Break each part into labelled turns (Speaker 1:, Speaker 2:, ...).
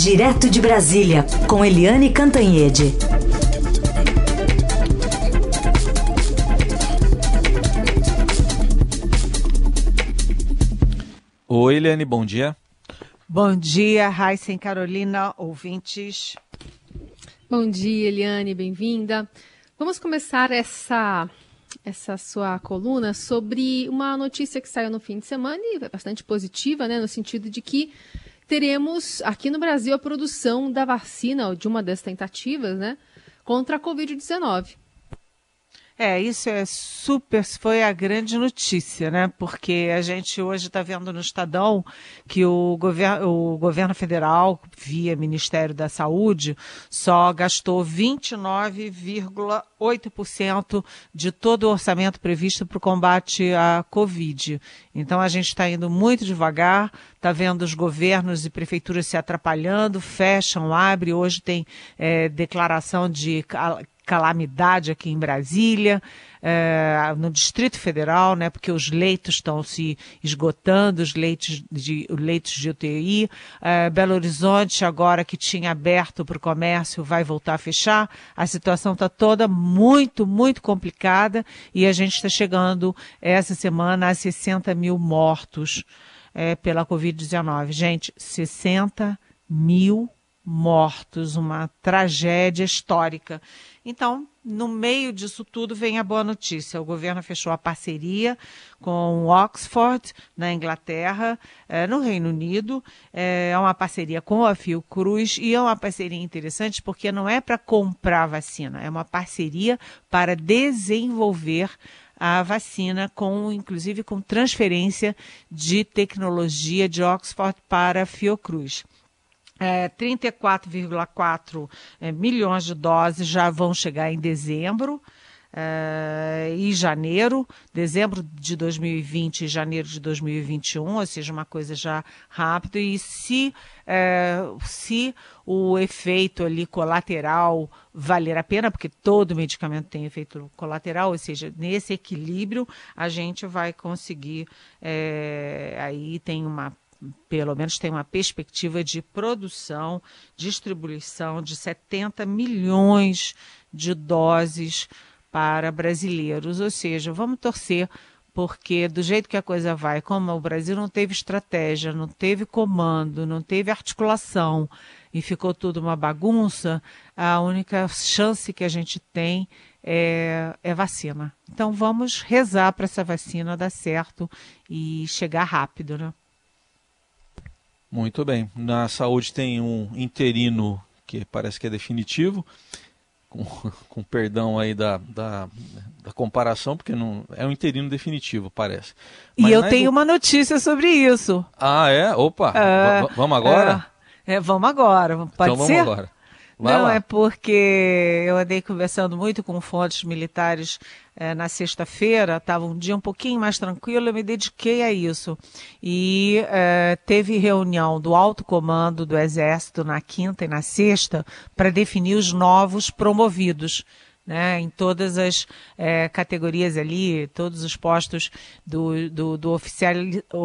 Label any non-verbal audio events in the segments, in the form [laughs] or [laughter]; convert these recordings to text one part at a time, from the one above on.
Speaker 1: Direto de Brasília, com Eliane Cantanhede.
Speaker 2: Oi, Eliane, bom dia.
Speaker 3: Bom dia, Raíssa e Carolina, ouvintes.
Speaker 4: Bom dia, Eliane, bem-vinda. Vamos começar essa essa sua coluna sobre uma notícia que saiu no fim de semana e é bastante positiva, né, no sentido de que teremos aqui no Brasil a produção da vacina, ou de uma das tentativas, né, contra a Covid-19.
Speaker 3: É, isso é super, foi a grande notícia, né? Porque a gente hoje está vendo no Estadão que o, gover o governo federal, via Ministério da Saúde, só gastou 29,8% de todo o orçamento previsto para o combate à Covid. Então a gente está indo muito devagar, está vendo os governos e prefeituras se atrapalhando, fecham, abrem. Hoje tem é, declaração de calamidade aqui em Brasília, é, no Distrito Federal, né, porque os leitos estão se esgotando, os leitos de, os leitos de UTI. É, Belo Horizonte, agora que tinha aberto para o comércio, vai voltar a fechar. A situação está toda muito, muito complicada e a gente está chegando essa semana a 60 mil mortos é, pela Covid-19. Gente, 60 mil mortos, uma tragédia histórica. Então, no meio disso tudo vem a boa notícia. O governo fechou a parceria com Oxford, na Inglaterra, eh, no Reino Unido. Eh, é uma parceria com a Fiocruz e é uma parceria interessante porque não é para comprar vacina, é uma parceria para desenvolver a vacina, com inclusive com transferência de tecnologia de Oxford para a Fiocruz é, 34,4 é, milhões de doses já vão chegar em dezembro é, e janeiro, dezembro de 2020 e janeiro de 2021, ou seja, uma coisa já rápida. E se, é, se o efeito ali colateral valer a pena, porque todo medicamento tem efeito colateral, ou seja, nesse equilíbrio a gente vai conseguir, é, aí tem uma pelo menos tem uma perspectiva de produção, distribuição de 70 milhões de doses para brasileiros. Ou seja, vamos torcer, porque do jeito que a coisa vai, como o Brasil não teve estratégia, não teve comando, não teve articulação e ficou tudo uma bagunça, a única chance que a gente tem é, é vacina. Então vamos rezar para essa vacina dar certo e chegar rápido, né?
Speaker 2: Muito bem. Na saúde tem um interino que parece que é definitivo, com, [laughs] com perdão aí da, da, da, comparação, porque não é um interino definitivo, parece.
Speaker 3: Mas e eu tenho edu... uma notícia sobre isso.
Speaker 2: Ah, é? Opa, é, vamos agora?
Speaker 3: É, é, vamos agora, pode
Speaker 2: então,
Speaker 3: ser?
Speaker 2: vamos agora. Vai
Speaker 3: não,
Speaker 2: lá.
Speaker 3: é porque eu andei conversando muito com fontes militares é, na sexta-feira, estava um dia um pouquinho mais tranquilo, eu me dediquei a isso. E é, teve reunião do alto comando do Exército na quinta e na sexta para definir os novos promovidos né, em todas as é, categorias ali, todos os postos do, do, do oficial,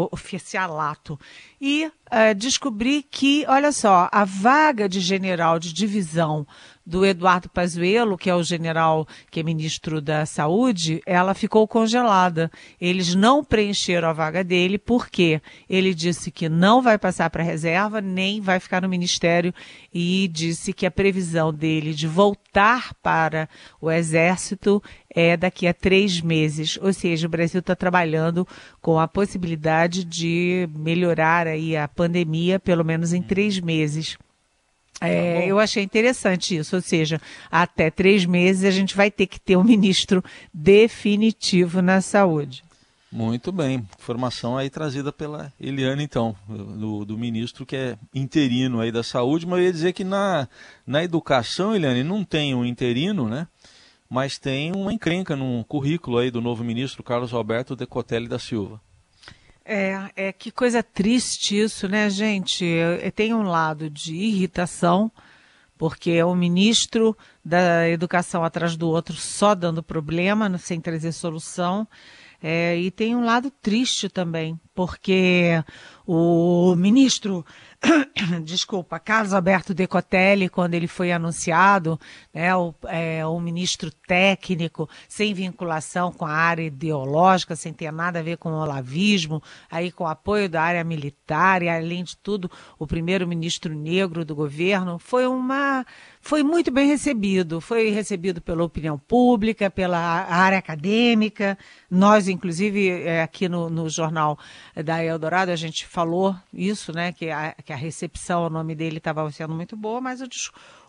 Speaker 3: oficialato. E é, descobri que, olha só, a vaga de general de divisão do Eduardo Pazuello, que é o general que é ministro da Saúde, ela ficou congelada. Eles não preencheram a vaga dele porque ele disse que não vai passar para reserva, nem vai ficar no ministério e disse que a previsão dele de voltar para o Exército é daqui a três meses. Ou seja, o Brasil está trabalhando com a possibilidade de melhorar aí a pandemia, pelo menos em três meses. É, tá eu achei interessante isso, ou seja, até três meses a gente vai ter que ter um [laughs] ministro definitivo na saúde.
Speaker 2: Muito bem, informação aí trazida pela Eliane, então, do, do, ministro que é interino aí da saúde, mas eu ia dizer que na, na educação, Eliane, não tem um interino, né? Mas tem uma encrenca no currículo aí do novo ministro Carlos Alberto Decotelli da Silva.
Speaker 3: É, é que coisa triste isso, né, gente? Tem um lado de irritação, porque é o ministro da educação atrás do outro só dando problema, sem trazer solução. É, e tem um lado triste também, porque o ministro [coughs] desculpa, Carlos Alberto Decotelli, quando ele foi anunciado, né, o, é, o ministro técnico, sem vinculação com a área ideológica, sem ter nada a ver com o olavismo, aí com o apoio da área militar e, além de tudo, o primeiro ministro negro do governo, foi uma foi muito bem recebido. Foi recebido pela opinião pública, pela área acadêmica. Nós, inclusive, é, aqui no, no jornal da Eldorado, a gente falou isso, né? Que a, que a recepção, o nome dele estava sendo muito boa, mas o,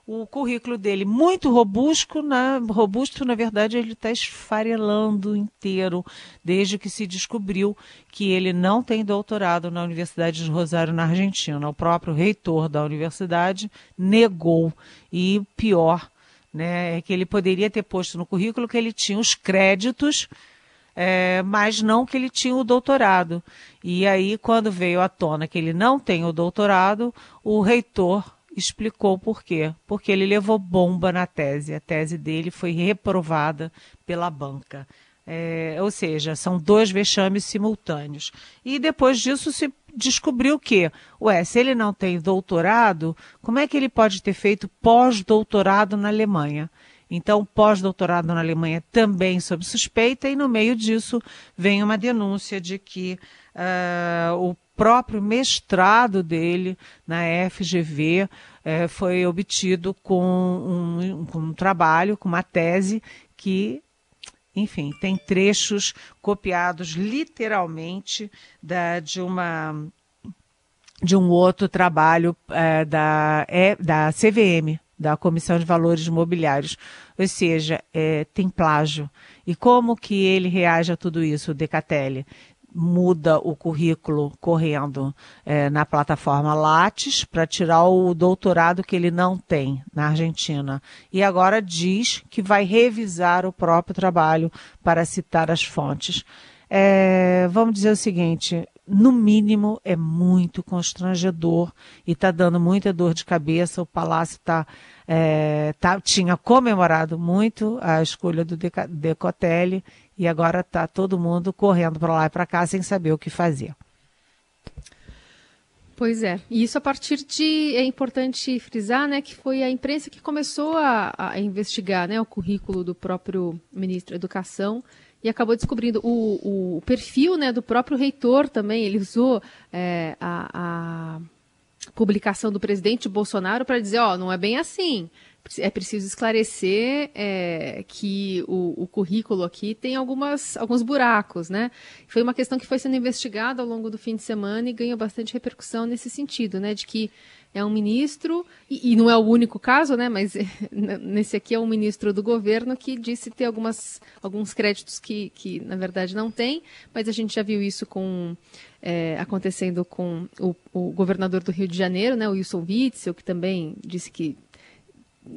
Speaker 3: o currículo dele muito robusto, na, robusto, na verdade, ele está esfarelando inteiro, desde que se descobriu que ele não tem doutorado na Universidade de Rosário, na Argentina. O próprio reitor da universidade negou. E pior, né, é que ele poderia ter posto no currículo que ele tinha os créditos. É, mas não que ele tinha o doutorado. E aí, quando veio à tona que ele não tem o doutorado, o reitor explicou por quê. Porque ele levou bomba na tese. A tese dele foi reprovada pela banca. É, ou seja, são dois vexames simultâneos. E depois disso se descobriu que, ué, se ele não tem doutorado, como é que ele pode ter feito pós-doutorado na Alemanha? Então, pós-doutorado na Alemanha também sob suspeita, e no meio disso vem uma denúncia de que uh, o próprio mestrado dele na FGV é, foi obtido com um, com um trabalho, com uma tese que enfim, tem trechos copiados literalmente da, de uma de um outro trabalho é, da, é, da CVM, da Comissão de Valores Imobiliários. Ou seja, é, tem plágio. E como que ele reage a tudo isso, o Decatelli? muda o currículo correndo é, na plataforma Lattes para tirar o doutorado que ele não tem na Argentina. E agora diz que vai revisar o próprio trabalho para citar as fontes. É, vamos dizer o seguinte: no mínimo, é muito constrangedor e está dando muita dor de cabeça. O Palácio tá, é, tá, tinha comemorado muito a escolha do Decotelli e agora está todo mundo correndo para lá e para cá sem saber o que fazer.
Speaker 4: Pois é, e isso a partir de, é importante frisar, né, que foi a imprensa que começou a, a investigar, né, o currículo do próprio ministro da Educação e acabou descobrindo o, o perfil, né, do próprio reitor também, ele usou é, a, a publicação do presidente Bolsonaro para dizer, ó, oh, não é bem assim, é preciso esclarecer é, que o, o, currículo aqui tem algumas, alguns buracos, né? Foi uma questão que foi sendo investigada ao longo do fim de semana e ganhou bastante repercussão nesse sentido, né? De que é um ministro, e, e não é o único caso, né? Mas [laughs] nesse aqui é um ministro do governo que disse ter algumas, alguns créditos que, que, na verdade, não tem, mas a gente já viu isso com é, acontecendo com o, o, governador do Rio de Janeiro, né, o Wilson Witzel, que também disse que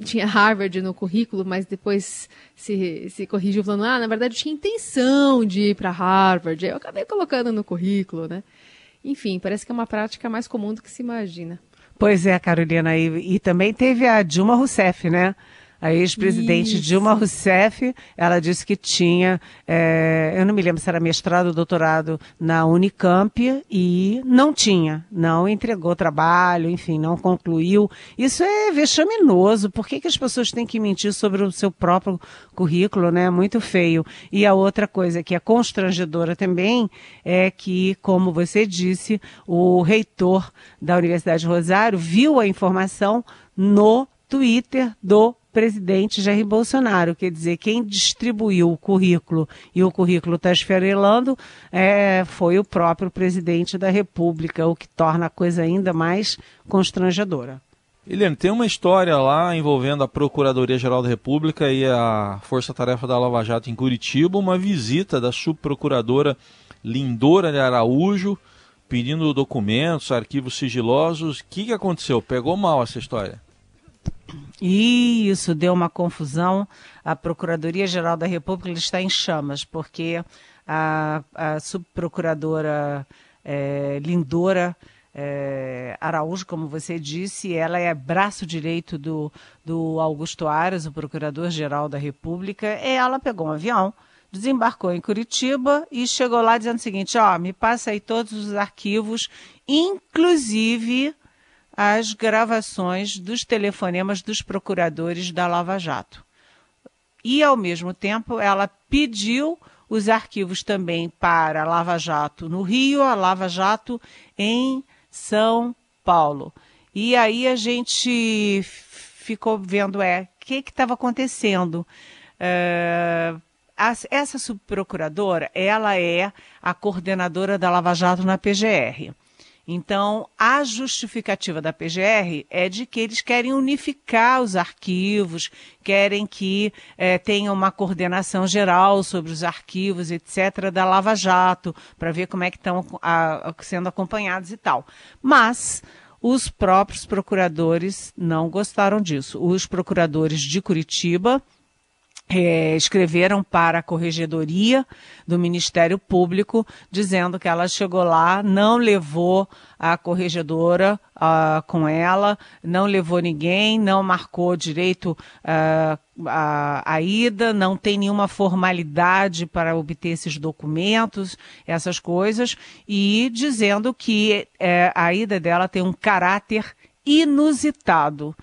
Speaker 4: tinha Harvard no currículo, mas depois se, se corrigiu falando, ah, na verdade eu tinha intenção de ir para Harvard. Eu acabei colocando no currículo, né? Enfim, parece que é uma prática mais comum do que se imagina.
Speaker 3: Pois é, Carolina, e, e também teve a Dilma Rousseff, né? A ex-presidente Dilma Rousseff, ela disse que tinha, é, eu não me lembro se era mestrado ou doutorado na Unicamp e não tinha, não entregou trabalho, enfim, não concluiu. Isso é vexaminoso. Por que, que as pessoas têm que mentir sobre o seu próprio currículo, né? Muito feio. E a outra coisa que é constrangedora também é que, como você disse, o reitor da Universidade de Rosário viu a informação no Twitter do presidente Jair Bolsonaro. Quer dizer, quem distribuiu o currículo e o currículo está esfarelando é, foi o próprio presidente da República, o que torna a coisa ainda mais constrangedora.
Speaker 2: Eliane, tem uma história lá envolvendo a Procuradoria-Geral da República e a Força Tarefa da Lava Jato em Curitiba, uma visita da subprocuradora Lindora de Araújo, pedindo documentos, arquivos sigilosos. O que, que aconteceu? Pegou mal essa história?
Speaker 3: Isso deu uma confusão. A Procuradoria-Geral da República está em chamas, porque a, a subprocuradora é, Lindora é, Araújo, como você disse, ela é braço direito do, do Augusto Aras, o Procurador-Geral da República. Ela pegou um avião desembarcou em Curitiba e chegou lá dizendo o seguinte: ó, me passa aí todos os arquivos, inclusive as gravações dos telefonemas dos procuradores da Lava Jato. E, ao mesmo tempo, ela pediu os arquivos também para a Lava Jato no Rio, a Lava Jato em São Paulo. E aí a gente ficou vendo é o que estava acontecendo. Uh, essa subprocuradora, ela é a coordenadora da Lava Jato na PGR. Então, a justificativa da PGR é de que eles querem unificar os arquivos, querem que é, tenha uma coordenação geral sobre os arquivos, etc., da Lava Jato, para ver como é que estão sendo acompanhados e tal. Mas os próprios procuradores não gostaram disso. Os procuradores de Curitiba é, escreveram para a corregedoria do Ministério Público, dizendo que ela chegou lá, não levou a corregedora uh, com ela, não levou ninguém, não marcou direito uh, a, a, ida, não tem nenhuma formalidade para obter esses documentos, essas coisas, e dizendo que é, a ida dela tem um caráter inusitado.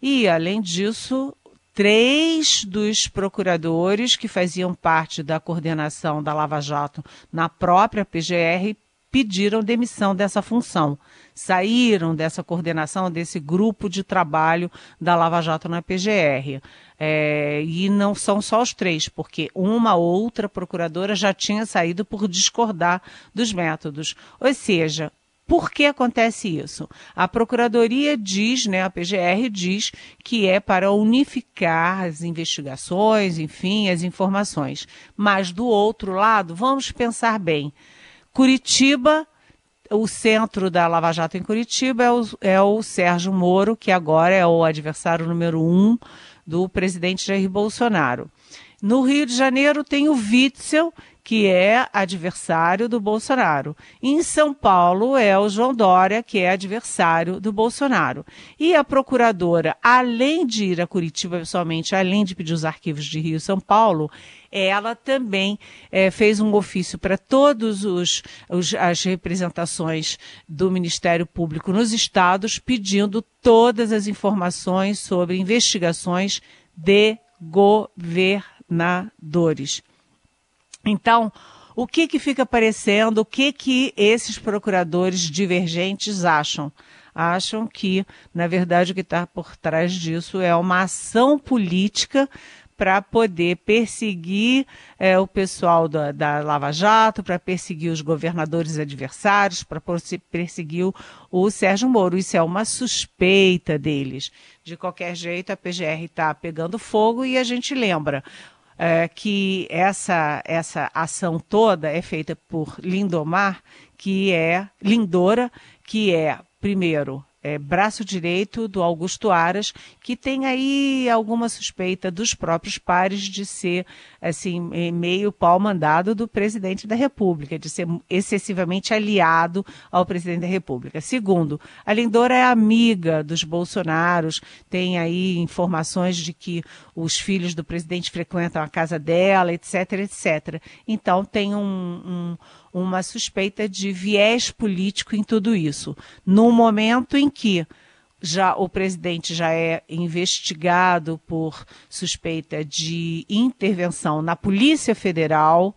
Speaker 3: E, além disso, três dos procuradores que faziam parte da coordenação da Lava Jato na própria PGR pediram demissão dessa função. Saíram dessa coordenação, desse grupo de trabalho da Lava Jato na PGR. É, e não são só os três, porque uma outra procuradora já tinha saído por discordar dos métodos. Ou seja, por que acontece isso? A Procuradoria diz, né, a PGR diz que é para unificar as investigações, enfim, as informações. Mas do outro lado, vamos pensar bem. Curitiba, o centro da Lava Jato em Curitiba é o, é o Sérgio Moro, que agora é o adversário número um do presidente Jair Bolsonaro. No Rio de Janeiro tem o Witzel, que é adversário do Bolsonaro. Em São Paulo é o João Dória, que é adversário do Bolsonaro. E a procuradora, além de ir a Curitiba pessoalmente, além de pedir os arquivos de Rio e São Paulo, ela também é, fez um ofício para todos os, os, as representações do Ministério Público nos estados, pedindo todas as informações sobre investigações de governadores. Então, o que, que fica parecendo, o que, que esses procuradores divergentes acham? Acham que, na verdade, o que está por trás disso é uma ação política para poder perseguir é, o pessoal da, da Lava Jato, para perseguir os governadores adversários, para perseguir o, o Sérgio Moro. Isso é uma suspeita deles. De qualquer jeito, a PGR está pegando fogo e a gente lembra é, que essa, essa ação toda é feita por Lindomar, que é Lindora, que é, primeiro, é, braço direito do Augusto Aras, que tem aí alguma suspeita dos próprios pares de ser, assim, meio pau mandado do presidente da República, de ser excessivamente aliado ao presidente da República. Segundo, a Lindora é amiga dos Bolsonaros, tem aí informações de que os filhos do presidente frequentam a casa dela, etc, etc. Então tem um, um uma suspeita de viés político em tudo isso. No momento em que já o presidente já é investigado por suspeita de intervenção na Polícia Federal.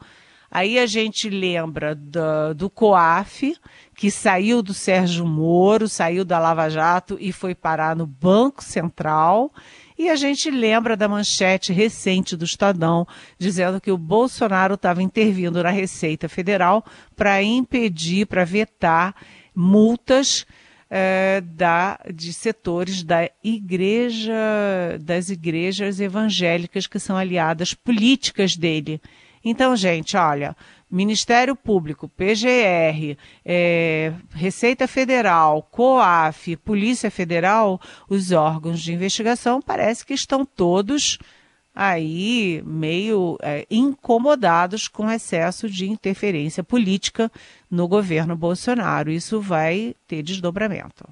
Speaker 3: Aí a gente lembra do, do COAF, que saiu do Sérgio Moro, saiu da Lava Jato e foi parar no Banco Central. E a gente lembra da manchete recente do Estadão, dizendo que o Bolsonaro estava intervindo na Receita Federal para impedir, para vetar multas é, da, de setores da igreja, das igrejas evangélicas que são aliadas políticas dele. Então, gente, olha, Ministério Público, PGR, é, Receita Federal, COAF, Polícia Federal, os órgãos de investigação parece que estão todos aí meio é, incomodados com excesso de interferência política no governo Bolsonaro. Isso vai ter desdobramento.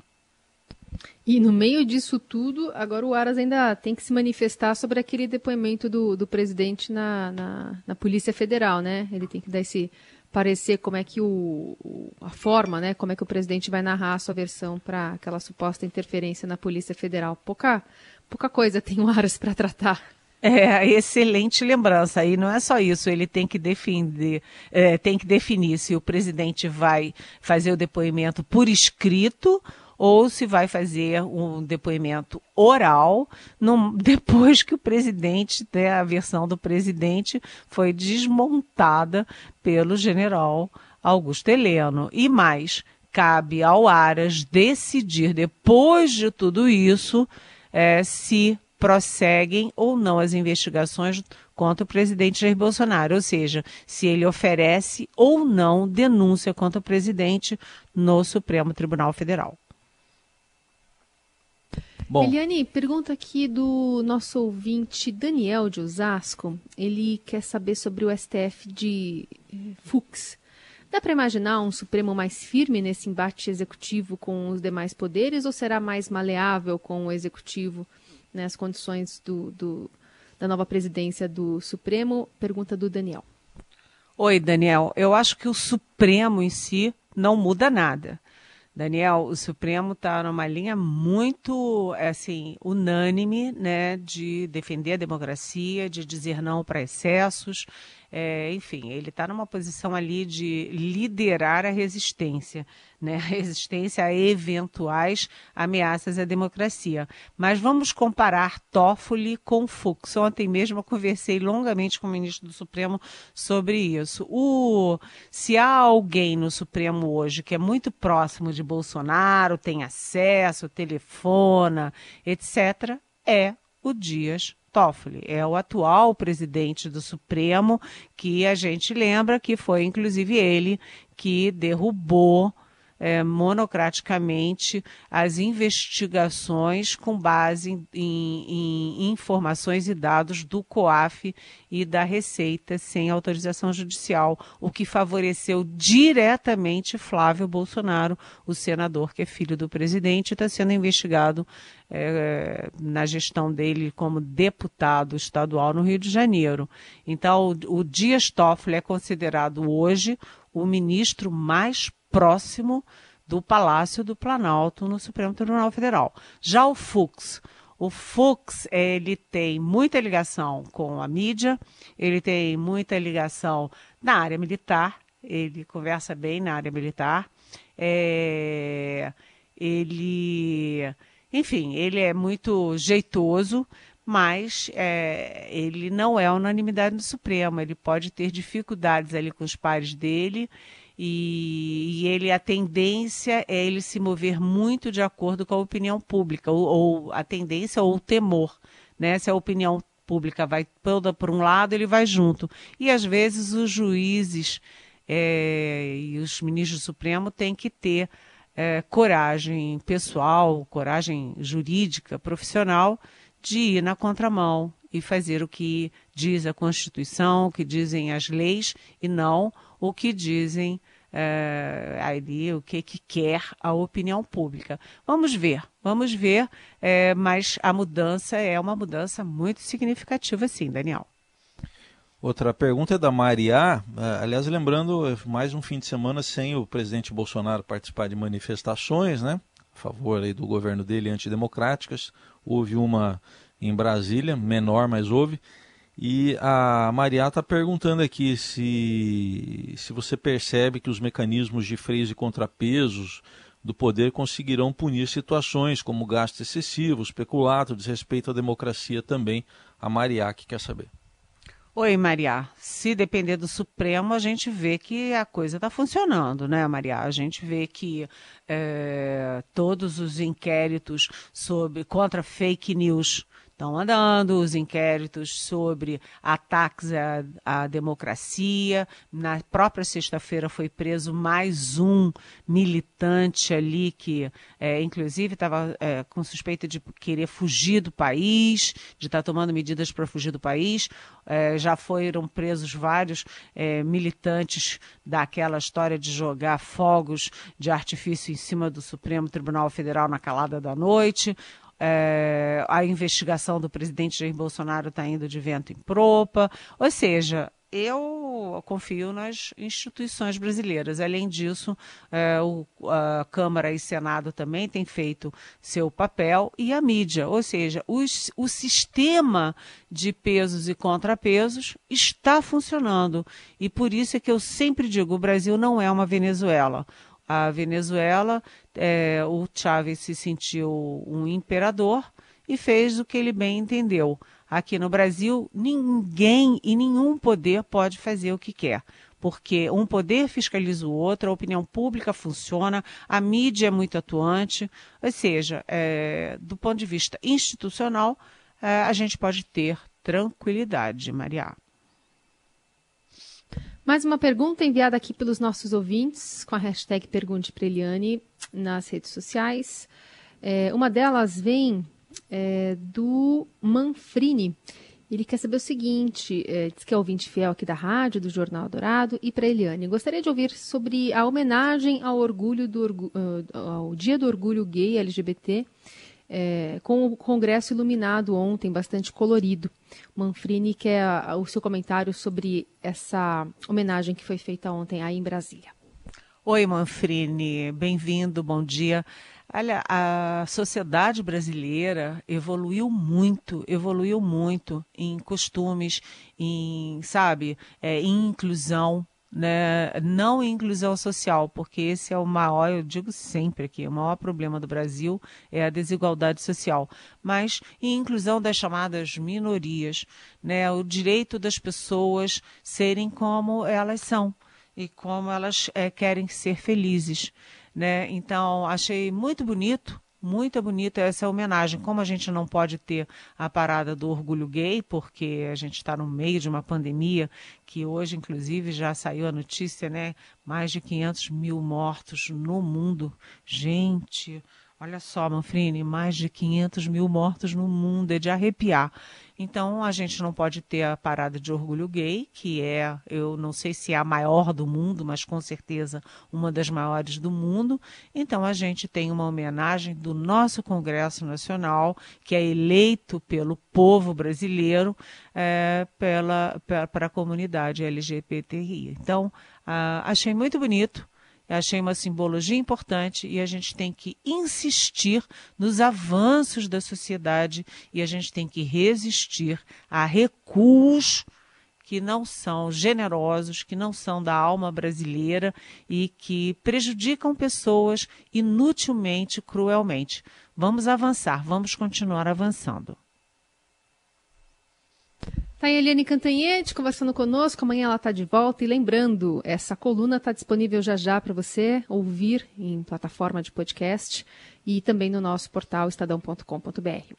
Speaker 4: E no meio disso tudo, agora o Aras ainda tem que se manifestar sobre aquele depoimento do, do presidente na, na, na Polícia Federal, né? Ele tem que dar esse parecer como é que o, a forma, né, como é que o presidente vai narrar a sua versão para aquela suposta interferência na Polícia Federal. Pouca, pouca coisa tem o Aras para tratar.
Speaker 3: É, excelente lembrança. E não é só isso, ele tem que defender, é, tem que definir se o presidente vai fazer o depoimento por escrito ou se vai fazer um depoimento oral [laughs] depois que o presidente, né, a versão do presidente foi desmontada pelo general Augusto Heleno. E mais, cabe ao Aras decidir, depois de tudo isso, é, se prosseguem ou não as investigações contra o presidente Jair Bolsonaro, ou seja, se ele oferece ou não denúncia contra o presidente no Supremo Tribunal Federal.
Speaker 4: Bom. Eliane, pergunta aqui do nosso ouvinte Daniel de Osasco. Ele quer saber sobre o STF de eh, Fux. Dá para imaginar um Supremo mais firme nesse embate executivo com os demais poderes ou será mais maleável com o executivo nas condições do, do, da nova presidência do Supremo? Pergunta do Daniel.
Speaker 3: Oi, Daniel. Eu acho que o Supremo em si não muda nada. Daniel, o Supremo está numa linha muito, assim, unânime, né, de defender a democracia, de dizer não para excessos, é, enfim, ele está numa posição ali de liderar a resistência, né? Resistência a eventuais ameaças à democracia. Mas vamos comparar Toffoli com Fux. Ontem mesmo eu conversei longamente com o ministro do Supremo sobre isso. O, se há alguém no Supremo hoje que é muito próximo de Bolsonaro, tem acesso, telefona, etc., é o Dias Toffoli, é o atual presidente do Supremo, que a gente lembra que foi inclusive ele que derrubou é, monocraticamente as investigações com base em, em, em, informações e dados do COAF e da Receita sem autorização judicial, o que favoreceu diretamente Flávio Bolsonaro, o senador que é filho do presidente está sendo investigado é, na gestão dele como deputado estadual no Rio de Janeiro. Então, o Dias Toffoli é considerado hoje o ministro mais próximo do Palácio do Planalto no Supremo Tribunal Federal. Já o Fux, o Fux ele tem muita ligação com a mídia, ele tem muita ligação na área militar, ele conversa bem na área militar, é, ele, enfim, ele é muito jeitoso, mas é, ele não é unanimidade no Supremo, ele pode ter dificuldades ali com os pares dele e, e, ele a tendência é ele se mover muito de acordo com a opinião pública, ou, ou a tendência ou o temor, né? Se a opinião pública vai toda por um lado, ele vai junto. E às vezes os juízes é, e os ministros do Supremo têm que ter é, coragem pessoal, coragem jurídica, profissional, de ir na contramão e fazer o que diz a Constituição, o que dizem as leis e não o que dizem é, ali, o que, que quer a opinião pública. Vamos ver, vamos ver, é, mas a mudança é uma mudança muito significativa, sim, Daniel.
Speaker 2: Outra pergunta é da Maria. É, aliás, lembrando, mais um fim de semana sem o presidente Bolsonaro participar de manifestações, né? A favor aí do governo dele antidemocráticas. Houve uma em Brasília, menor, mas houve. E a Maria está perguntando aqui se, se você percebe que os mecanismos de freios e contrapesos do poder conseguirão punir situações como gasto excessivo, especulado, desrespeito à democracia também. A Maria que quer saber.
Speaker 3: Oi, Maria. Se depender do Supremo, a gente vê que a coisa está funcionando, né, Maria? A gente vê que é, todos os inquéritos sobre contra fake news estão andando, os inquéritos sobre ataques à, à democracia. Na própria sexta-feira foi preso mais um militante ali que, é, inclusive, estava é, com suspeita de querer fugir do país, de estar tá tomando medidas para fugir do país. É, já foram presos vários é, militantes daquela história de jogar fogos de artifício em cima do Supremo Tribunal Federal na calada da noite. É, a investigação do presidente Jair Bolsonaro está indo de vento em propa. Ou seja, eu confio nas instituições brasileiras. Além disso, é, o, a Câmara e Senado também têm feito seu papel e a mídia, ou seja, os, o sistema de pesos e contrapesos está funcionando. E por isso é que eu sempre digo: o Brasil não é uma Venezuela a Venezuela, é, o Chávez se sentiu um imperador e fez o que ele bem entendeu. Aqui no Brasil, ninguém e nenhum poder pode fazer o que quer, porque um poder fiscaliza o outro, a opinião pública funciona, a mídia é muito atuante, ou seja, é, do ponto de vista institucional, é, a gente pode ter tranquilidade, Maria.
Speaker 4: Mais uma pergunta enviada aqui pelos nossos ouvintes com a hashtag Pergunte para Eliane nas redes sociais. É, uma delas vem é, do Manfrini. Ele quer saber o seguinte: é, diz que é ouvinte fiel aqui da rádio, do Jornal Dourado, e para Eliane. Gostaria de ouvir sobre a homenagem ao orgulho do uh, ao Dia do Orgulho Gay LGBT é, com o Congresso iluminado ontem, bastante colorido. Manfrini quer o seu comentário sobre essa homenagem que foi feita ontem aí em Brasília.
Speaker 3: Oi, Manfrini, bem-vindo, bom dia. Olha, a sociedade brasileira evoluiu muito, evoluiu muito em costumes, em, sabe, é, em inclusão né, não inclusão social, porque esse é o maior, eu digo sempre aqui, o maior problema do Brasil é a desigualdade social, mas em inclusão das chamadas minorias, né, o direito das pessoas serem como elas são e como elas é, querem ser felizes. Né? Então, achei muito bonito muito bonita essa homenagem. Como a gente não pode ter a parada do orgulho gay, porque a gente está no meio de uma pandemia, que hoje, inclusive, já saiu a notícia, né? Mais de 500 mil mortos no mundo. Gente, olha só, Manfrini, mais de 500 mil mortos no mundo, é de arrepiar. Então a gente não pode ter a parada de orgulho gay, que é, eu não sei se é a maior do mundo, mas com certeza uma das maiores do mundo. Então a gente tem uma homenagem do nosso Congresso Nacional, que é eleito pelo povo brasileiro é, pela, para a comunidade LGBTI. Então ah, achei muito bonito achei uma simbologia importante e a gente tem que insistir nos avanços da sociedade e a gente tem que resistir a recuos que não são generosos, que não são da alma brasileira e que prejudicam pessoas inutilmente, cruelmente. Vamos avançar, vamos continuar avançando.
Speaker 4: Tá a Eliane Cantanhete conversando conosco. Amanhã ela está de volta. E lembrando, essa coluna está disponível já já para você ouvir em plataforma de podcast e também no nosso portal estadão.com.br.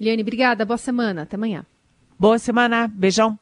Speaker 4: Eliane, obrigada. Boa semana. Até amanhã.
Speaker 3: Boa semana. Beijão.